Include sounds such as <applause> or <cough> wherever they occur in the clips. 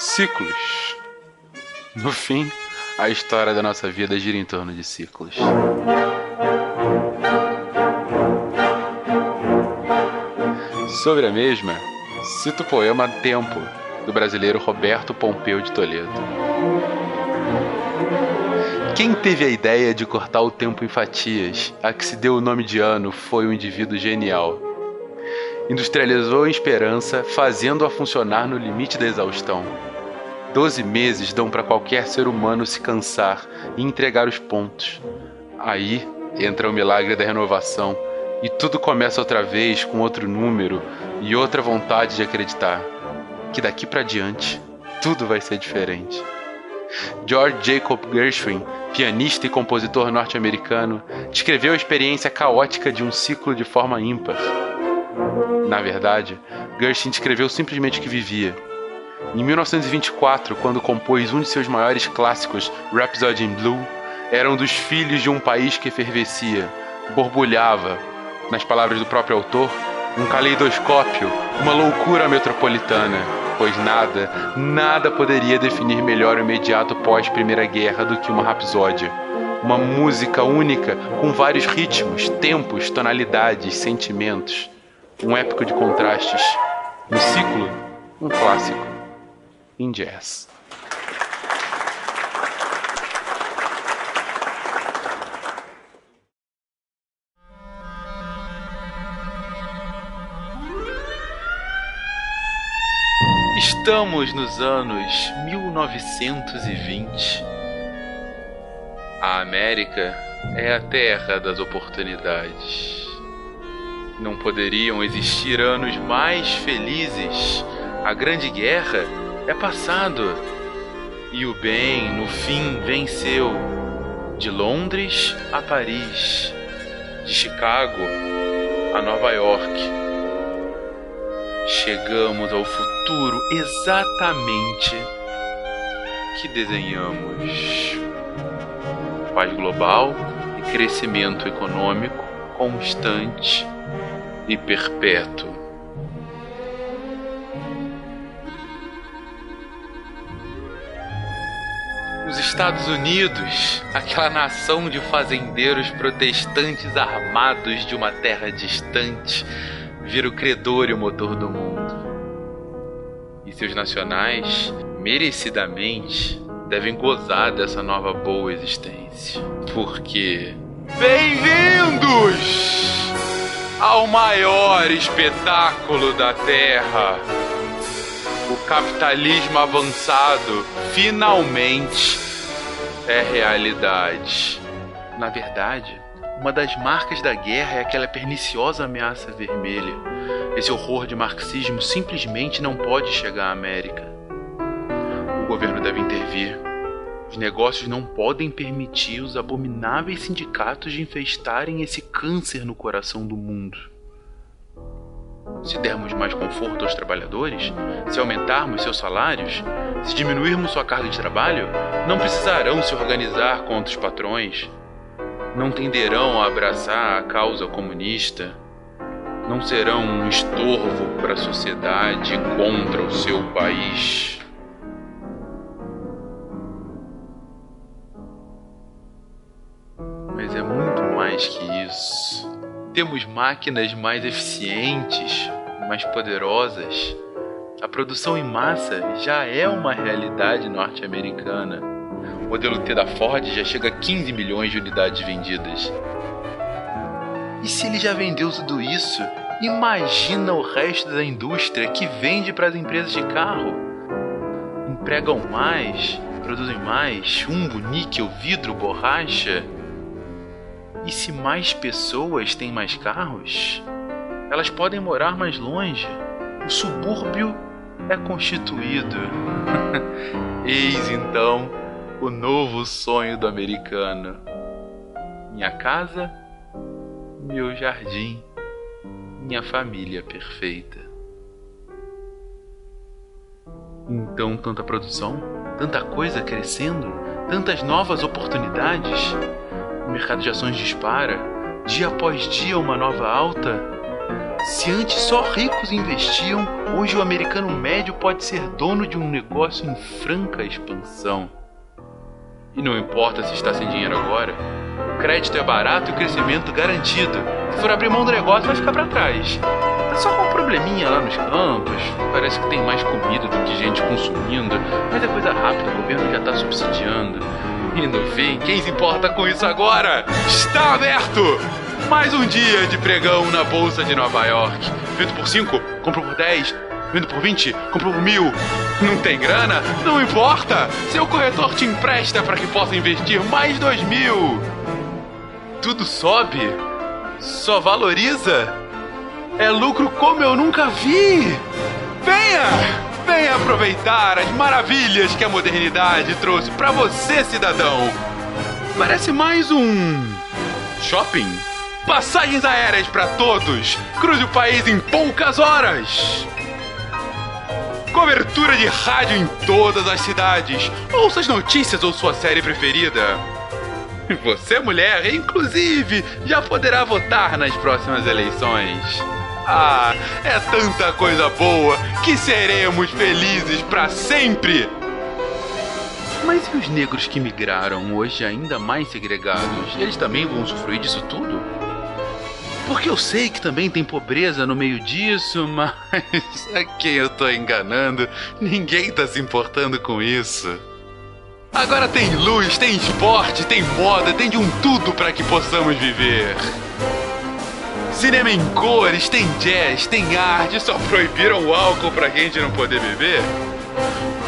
Ciclos. No fim, a história da nossa vida gira em torno de ciclos. Sobre a mesma, cito o poema Tempo, do brasileiro Roberto Pompeu de Toledo. Quem teve a ideia de cortar o tempo em fatias, a que se deu o nome de ano, foi um indivíduo genial. Industrializou a esperança, fazendo-a funcionar no limite da exaustão. Doze meses dão para qualquer ser humano se cansar e entregar os pontos. Aí entra o milagre da renovação e tudo começa outra vez com outro número e outra vontade de acreditar que daqui para diante tudo vai ser diferente. George Jacob Gershwin, pianista e compositor norte-americano, descreveu a experiência caótica de um ciclo de forma ímpar. Na verdade, Gershwin descreveu simplesmente o que vivia. Em 1924, quando compôs um de seus maiores clássicos, Rhapsody in Blue, era um dos filhos de um país que efervescia, borbulhava, nas palavras do próprio autor, um caleidoscópio, uma loucura metropolitana, pois nada, nada poderia definir melhor o imediato pós-Primeira Guerra do que uma rapsódia. Uma música única com vários ritmos, tempos, tonalidades, sentimentos. Um épico de contrastes. Um ciclo, um clássico. Em jazz. Estamos nos anos 1920. A América é a terra das oportunidades. Não poderiam existir anos mais felizes. A Grande Guerra é passado e o bem, no fim, venceu. De Londres a Paris, de Chicago a Nova York chegamos ao futuro exatamente que desenhamos. Paz global e crescimento econômico constante e perpétuo. Os Estados Unidos, aquela nação de fazendeiros protestantes armados de uma terra distante, vira o credor e o motor do mundo. E seus nacionais, merecidamente, devem gozar dessa nova boa existência. Porque. Bem-vindos ao maior espetáculo da Terra! Capitalismo avançado finalmente é realidade. Na verdade, uma das marcas da guerra é aquela perniciosa ameaça vermelha. Esse horror de marxismo simplesmente não pode chegar à América. O governo deve intervir. Os negócios não podem permitir os abomináveis sindicatos de infestarem esse câncer no coração do mundo. Se dermos mais conforto aos trabalhadores, se aumentarmos seus salários, se diminuirmos sua carga de trabalho, não precisarão se organizar contra os patrões, não tenderão a abraçar a causa comunista, não serão um estorvo para a sociedade contra o seu país. Mas é muito mais que isso. Temos máquinas mais eficientes, mais poderosas. A produção em massa já é uma realidade norte-americana modelo T da Ford já chega a 15 milhões de unidades vendidas. E se ele já vendeu tudo isso, imagina o resto da indústria que vende para as empresas de carro. Empregam mais, produzem mais chumbo, níquel, vidro, borracha. E se mais pessoas têm mais carros, elas podem morar mais longe. O subúrbio é constituído. <laughs> Eis então o novo sonho do americano. Minha casa, meu jardim, minha família perfeita. Então, tanta produção, tanta coisa crescendo, tantas novas oportunidades. O mercado de ações dispara, dia após dia uma nova alta. Se antes só ricos investiam, hoje o americano médio pode ser dono de um negócio em franca expansão. E não importa se está sem dinheiro agora, o crédito é barato e o crescimento garantido. Se for abrir mão do negócio, vai ficar para trás. É só com um probleminha lá nos campos. Parece que tem mais comida do que gente consumindo, mas é coisa rápida, o governo já está subsidiando. E no fim, quem se importa com isso agora? Está aberto! Mais um dia de pregão na Bolsa de Nova York. Vendo por 5, compro por 10. Vendo por 20, compro por mil. Não tem grana? Não importa! Seu corretor te empresta para que possa investir mais dois mil. Tudo sobe? Só valoriza? É lucro como eu nunca vi! Venha! Venha aproveitar as maravilhas que a modernidade trouxe para você, cidadão. Parece mais um shopping. Passagens aéreas para todos. Cruze o país em poucas horas. Cobertura de rádio em todas as cidades. Ouça as notícias ou sua série preferida. <laughs> Você, mulher, inclusive, já poderá votar nas próximas eleições. Ah, é tanta coisa boa que seremos felizes para sempre. Mas e os negros que migraram hoje ainda mais segregados? Eles também vão usufruir disso tudo? Porque eu sei que também tem pobreza no meio disso, <laughs> mas a quem eu tô enganando, ninguém tá se importando com isso. Agora tem luz, tem esporte, tem moda, tem de um tudo para que possamos viver. Cinema em cores, tem jazz, tem arte, só proibiram o álcool pra gente não poder beber?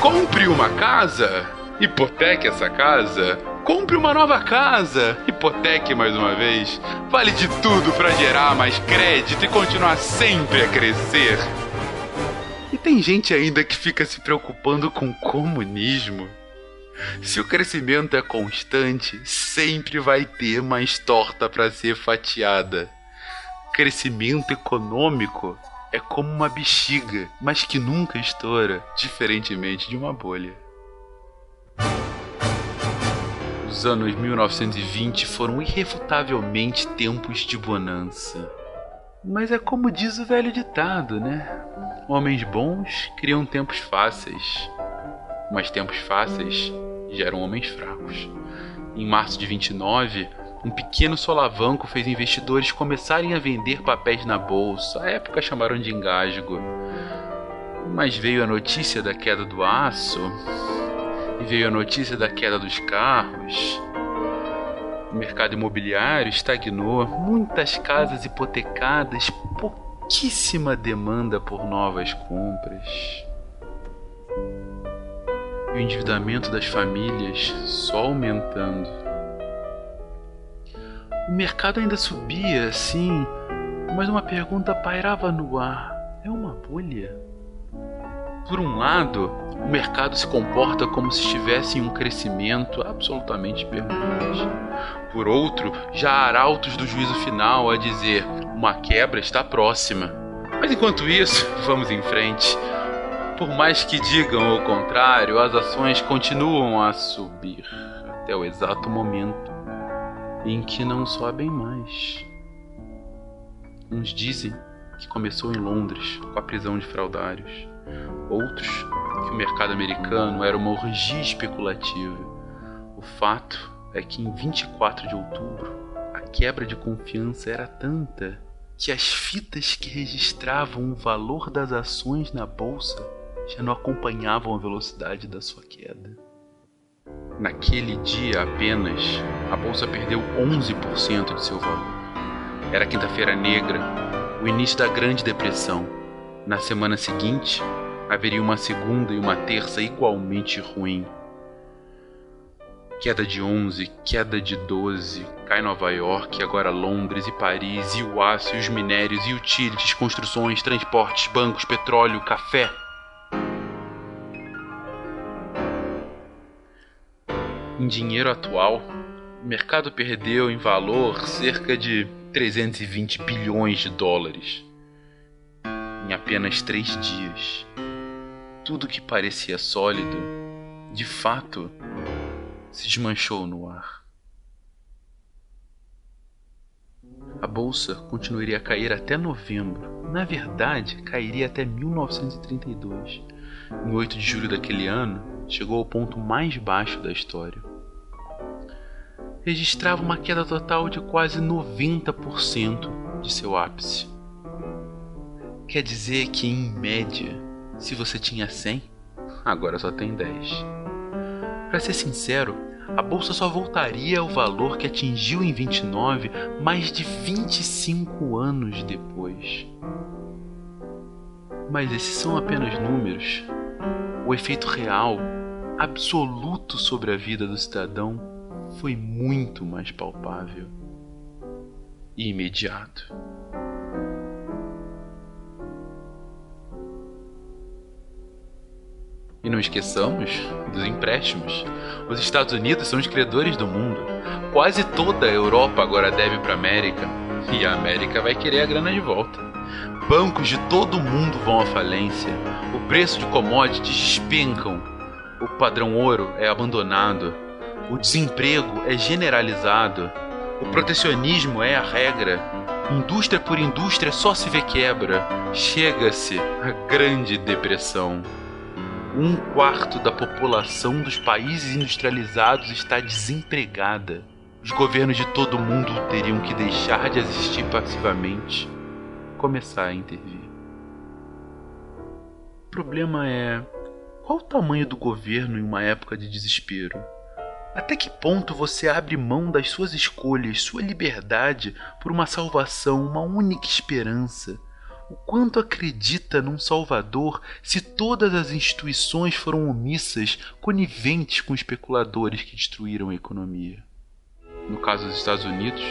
Compre uma casa, hipoteque essa casa, compre uma nova casa, hipoteque mais uma vez. Vale de tudo para gerar mais crédito e continuar sempre a crescer. E tem gente ainda que fica se preocupando com comunismo. Se o crescimento é constante, sempre vai ter mais torta para ser fatiada crescimento econômico é como uma bexiga, mas que nunca estoura, diferentemente de uma bolha. Os anos 1920 foram irrefutavelmente tempos de bonança. Mas é como diz o velho ditado, né? Homens bons criam tempos fáceis, mas tempos fáceis geram homens fracos. Em março de 29, um pequeno solavanco fez investidores começarem a vender papéis na bolsa. À época chamaram de engasgo. Mas veio a notícia da queda do aço, veio a notícia da queda dos carros. O mercado imobiliário estagnou, muitas casas hipotecadas, pouquíssima demanda por novas compras. E o endividamento das famílias só aumentando. O mercado ainda subia, sim, mas uma pergunta pairava no ar: é uma bolha? Por um lado, o mercado se comporta como se estivesse em um crescimento absolutamente permanente. Por outro, já há arautos do juízo final a dizer: uma quebra está próxima. Mas enquanto isso, <laughs> vamos em frente. Por mais que digam o contrário, as ações continuam a subir até o exato momento em que não sobem mais. Uns dizem que começou em Londres com a prisão de fraudários, outros que o mercado americano era uma orgia especulativa. O fato é que em 24 de outubro a quebra de confiança era tanta que as fitas que registravam o valor das ações na bolsa já não acompanhavam a velocidade da sua queda. Naquele dia apenas, a bolsa perdeu 11% de seu valor. Era quinta-feira negra, o início da Grande Depressão. Na semana seguinte, haveria uma segunda e uma terça igualmente ruim. Queda de 11, queda de 12, cai Nova York, agora Londres e Paris, e o aço, e os minérios, e utilities, construções, transportes, bancos, petróleo, café. Em dinheiro atual, o mercado perdeu em valor cerca de 320 bilhões de dólares em apenas três dias. Tudo que parecia sólido, de fato, se desmanchou no ar. A bolsa continuaria a cair até novembro. Na verdade, cairia até 1932. Em 8 de julho daquele ano, chegou ao ponto mais baixo da história. Registrava uma queda total de quase 90% de seu ápice. Quer dizer que, em média, se você tinha 100, agora só tem 10. Para ser sincero, a bolsa só voltaria ao valor que atingiu em 29 mais de 25 anos depois. Mas esses são apenas números. O efeito real, absoluto sobre a vida do cidadão, foi muito mais palpável e imediato. Não esqueçamos dos empréstimos. Os Estados Unidos são os credores do mundo. Quase toda a Europa agora deve para a América. E a América vai querer a grana de volta. Bancos de todo o mundo vão à falência. O preço de commodities despencam. O padrão ouro é abandonado. O desemprego é generalizado. O protecionismo é a regra. Indústria por indústria só se vê quebra. Chega-se a grande depressão um quarto da população dos países industrializados está desempregada. Os governos de todo o mundo teriam que deixar de existir passivamente, começar a intervir. O problema é qual o tamanho do governo em uma época de desespero? Até que ponto você abre mão das suas escolhas, sua liberdade, por uma salvação, uma única esperança? O quanto acredita num Salvador se todas as instituições foram omissas, coniventes com especuladores que destruíram a economia? No caso dos Estados Unidos,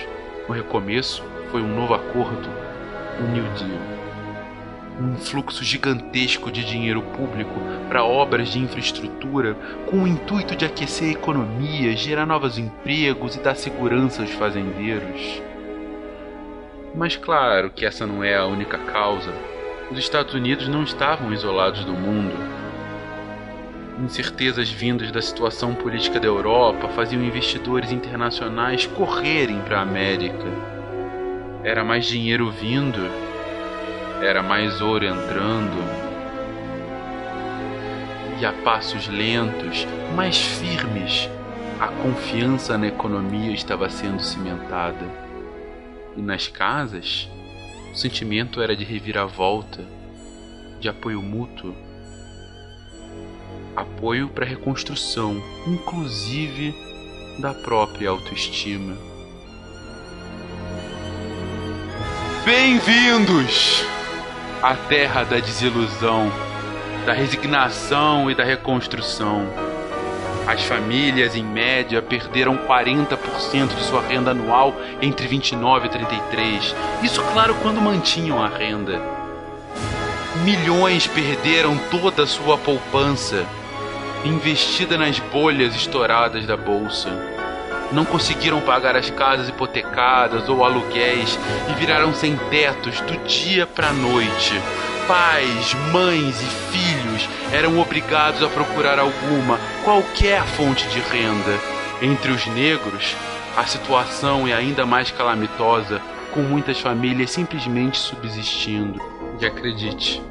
o recomeço foi um novo acordo, um New Deal. Um influxo gigantesco de dinheiro público para obras de infraestrutura com o intuito de aquecer a economia, gerar novos empregos e dar segurança aos fazendeiros. Mas claro que essa não é a única causa. Os Estados Unidos não estavam isolados do mundo. Incertezas vindas da situação política da Europa faziam investidores internacionais correrem para a América. Era mais dinheiro vindo, era mais ouro entrando. E a passos lentos, mais firmes, a confiança na economia estava sendo cimentada. E nas casas, o sentimento era de reviravolta, de apoio mútuo, apoio para a reconstrução, inclusive da própria autoestima. Bem-vindos à terra da desilusão, da resignação e da reconstrução as famílias, em média, perderam 40% de sua renda anual entre 29 e 33. Isso, claro, quando mantinham a renda. Milhões perderam toda a sua poupança, investida nas bolhas estouradas da bolsa. Não conseguiram pagar as casas hipotecadas ou aluguéis e viraram sem tetos do dia para a noite pais, mães e filhos eram obrigados a procurar alguma, qualquer fonte de renda. Entre os negros, a situação é ainda mais calamitosa, com muitas famílias simplesmente subsistindo. E acredite,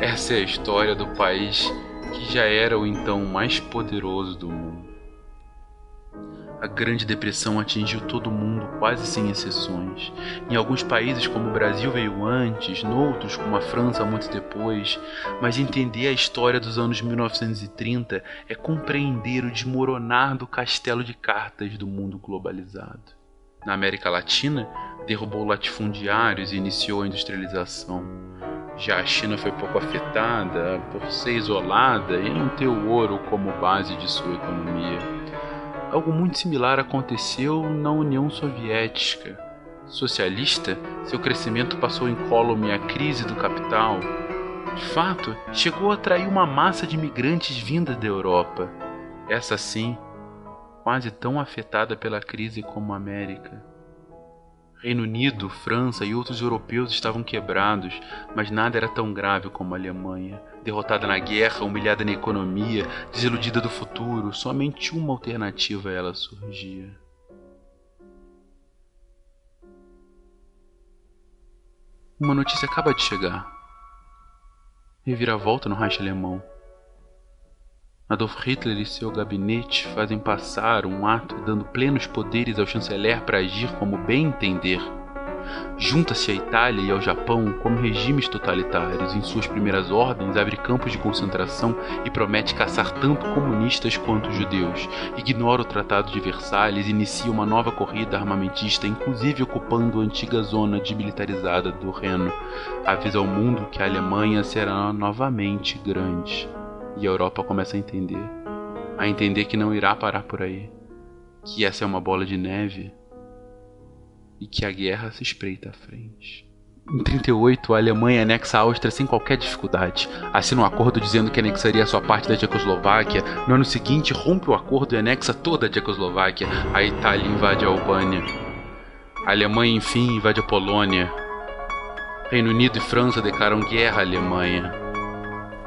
essa é a história do país que já era o então mais poderoso do mundo. A Grande Depressão atingiu todo mundo, quase sem exceções. Em alguns países, como o Brasil, veio antes, noutros, como a França, muito depois. Mas entender a história dos anos 1930 é compreender o desmoronar do castelo de cartas do mundo globalizado. Na América Latina, derrubou latifundiários e iniciou a industrialização. Já a China foi pouco afetada por ser isolada e não ter o ouro como base de sua economia. Algo muito similar aconteceu na União Soviética. Socialista, seu crescimento passou incólume à crise do capital. De fato, chegou a atrair uma massa de imigrantes vinda da Europa. Essa sim, quase tão afetada pela crise como a América. Reino Unido, França e outros europeus estavam quebrados, mas nada era tão grave como a Alemanha. Derrotada na guerra, humilhada na economia, desiludida do futuro, somente uma alternativa a ela surgia. Uma notícia acaba de chegar. Reviravolta no Reich alemão. Adolf Hitler e seu gabinete fazem passar um ato dando plenos poderes ao chanceler para agir como bem entender junta-se à Itália e ao Japão como regimes totalitários. Em suas primeiras ordens, abre campos de concentração e promete caçar tanto comunistas quanto judeus. Ignora o Tratado de Versalhes e inicia uma nova corrida armamentista, inclusive ocupando a antiga zona demilitarizada do Reno. Avisa ao mundo que a Alemanha será novamente grande. E a Europa começa a entender. A entender que não irá parar por aí. Que essa é uma bola de neve e que a guerra se espreita à frente. Em 38, a Alemanha anexa a Áustria sem qualquer dificuldade. Assina um acordo dizendo que anexaria sua parte da Tchecoslováquia. No ano seguinte, rompe o acordo e anexa toda a Tchecoslováquia. A Itália invade a Albânia. A Alemanha, enfim, invade a Polônia. Reino Unido e França declaram guerra à Alemanha.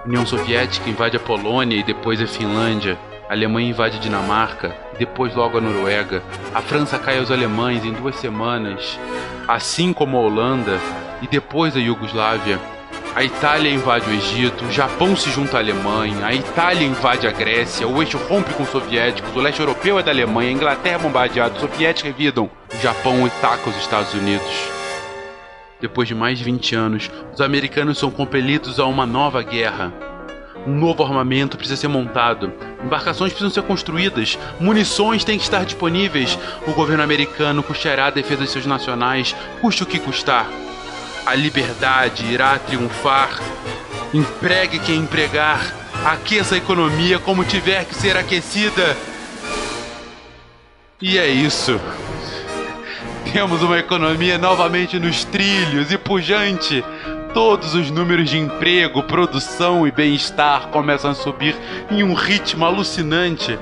União Soviética invade a Polônia e depois a Finlândia. A Alemanha invade a Dinamarca, depois logo a Noruega. A França cai aos alemães em duas semanas, assim como a Holanda, e depois a Iugoslávia. A Itália invade o Egito, o Japão se junta à Alemanha, a Itália invade a Grécia, o eixo rompe com os soviéticos, o leste europeu é da Alemanha, a Inglaterra é bombardeada, os soviéticos revidam, o Japão ataca os Estados Unidos. Depois de mais de 20 anos, os americanos são compelidos a uma nova guerra. Um novo armamento precisa ser montado, embarcações precisam ser construídas, munições têm que estar disponíveis. O governo americano custará a defesa de seus nacionais, custe o que custar. A liberdade irá triunfar. Empregue quem empregar, aqueça a economia como tiver que ser aquecida. E é isso. Temos uma economia novamente nos trilhos e pujante todos os números de emprego, produção e bem-estar começam a subir em um ritmo alucinante.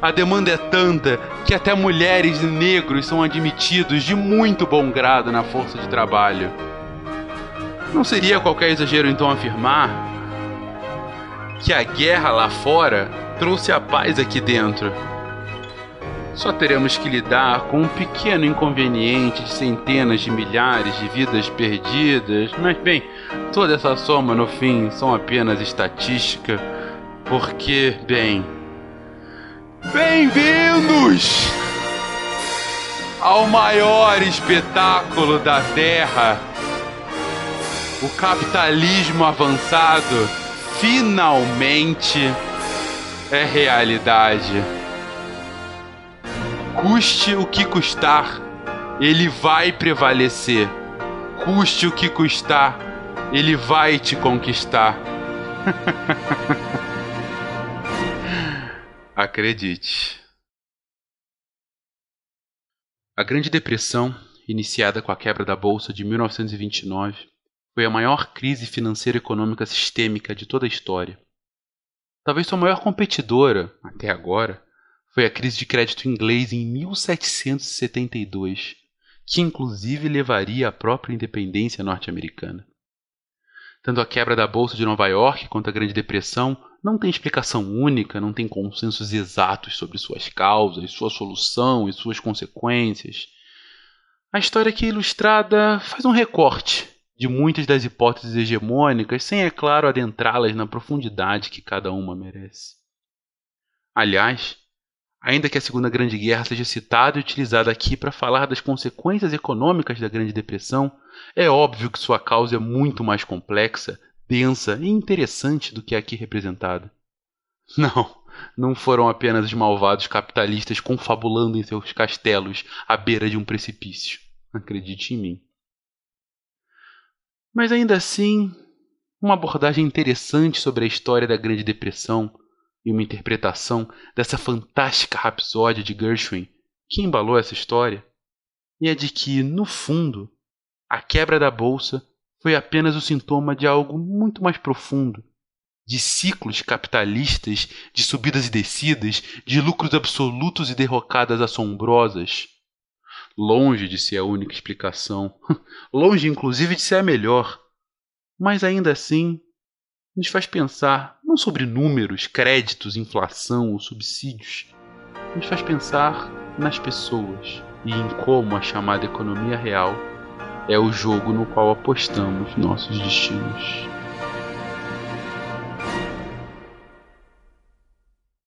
A demanda é tanta que até mulheres e negros são admitidos de muito bom grado na força de trabalho. Não seria qualquer exagero então afirmar que a guerra lá fora trouxe a paz aqui dentro? Só teremos que lidar com um pequeno inconveniente de centenas de milhares de vidas perdidas, mas bem, toda essa soma no fim são apenas estatística, porque, bem. Bem-vindos ao maior espetáculo da Terra! O capitalismo avançado finalmente é realidade custe o que custar, ele vai prevalecer. Custe o que custar, ele vai te conquistar. <laughs> Acredite. A Grande Depressão, iniciada com a quebra da Bolsa de 1929, foi a maior crise financeira e econômica sistêmica de toda a história. Talvez sua maior competidora, até agora, foi a crise de crédito inglês em 1772, que inclusive levaria à própria independência norte-americana. Tanto a quebra da Bolsa de Nova York quanto a Grande Depressão não tem explicação única, não tem consensos exatos sobre suas causas, sua solução e suas consequências. A história aqui ilustrada faz um recorte de muitas das hipóteses hegemônicas, sem, é claro, adentrá-las na profundidade que cada uma merece. Aliás, ainda que a Segunda Grande Guerra seja citada e utilizada aqui para falar das consequências econômicas da Grande Depressão, é óbvio que sua causa é muito mais complexa, densa e interessante do que a aqui representada. <laughs> Não, não foram apenas os malvados capitalistas confabulando em seus castelos à beira de um precipício. Acredite em mim. Mas ainda assim, uma abordagem interessante sobre a história da Grande Depressão e uma interpretação dessa fantástica rapsódia de Gershwin que embalou essa história, e é de que, no fundo, a quebra da bolsa foi apenas o sintoma de algo muito mais profundo, de ciclos capitalistas, de subidas e descidas, de lucros absolutos e derrocadas assombrosas. Longe de ser a única explicação, <laughs> longe inclusive de ser a melhor, mas ainda assim nos faz pensar não sobre números, créditos, inflação ou subsídios, nos faz pensar nas pessoas e em como a chamada economia real é o jogo no qual apostamos nossos destinos.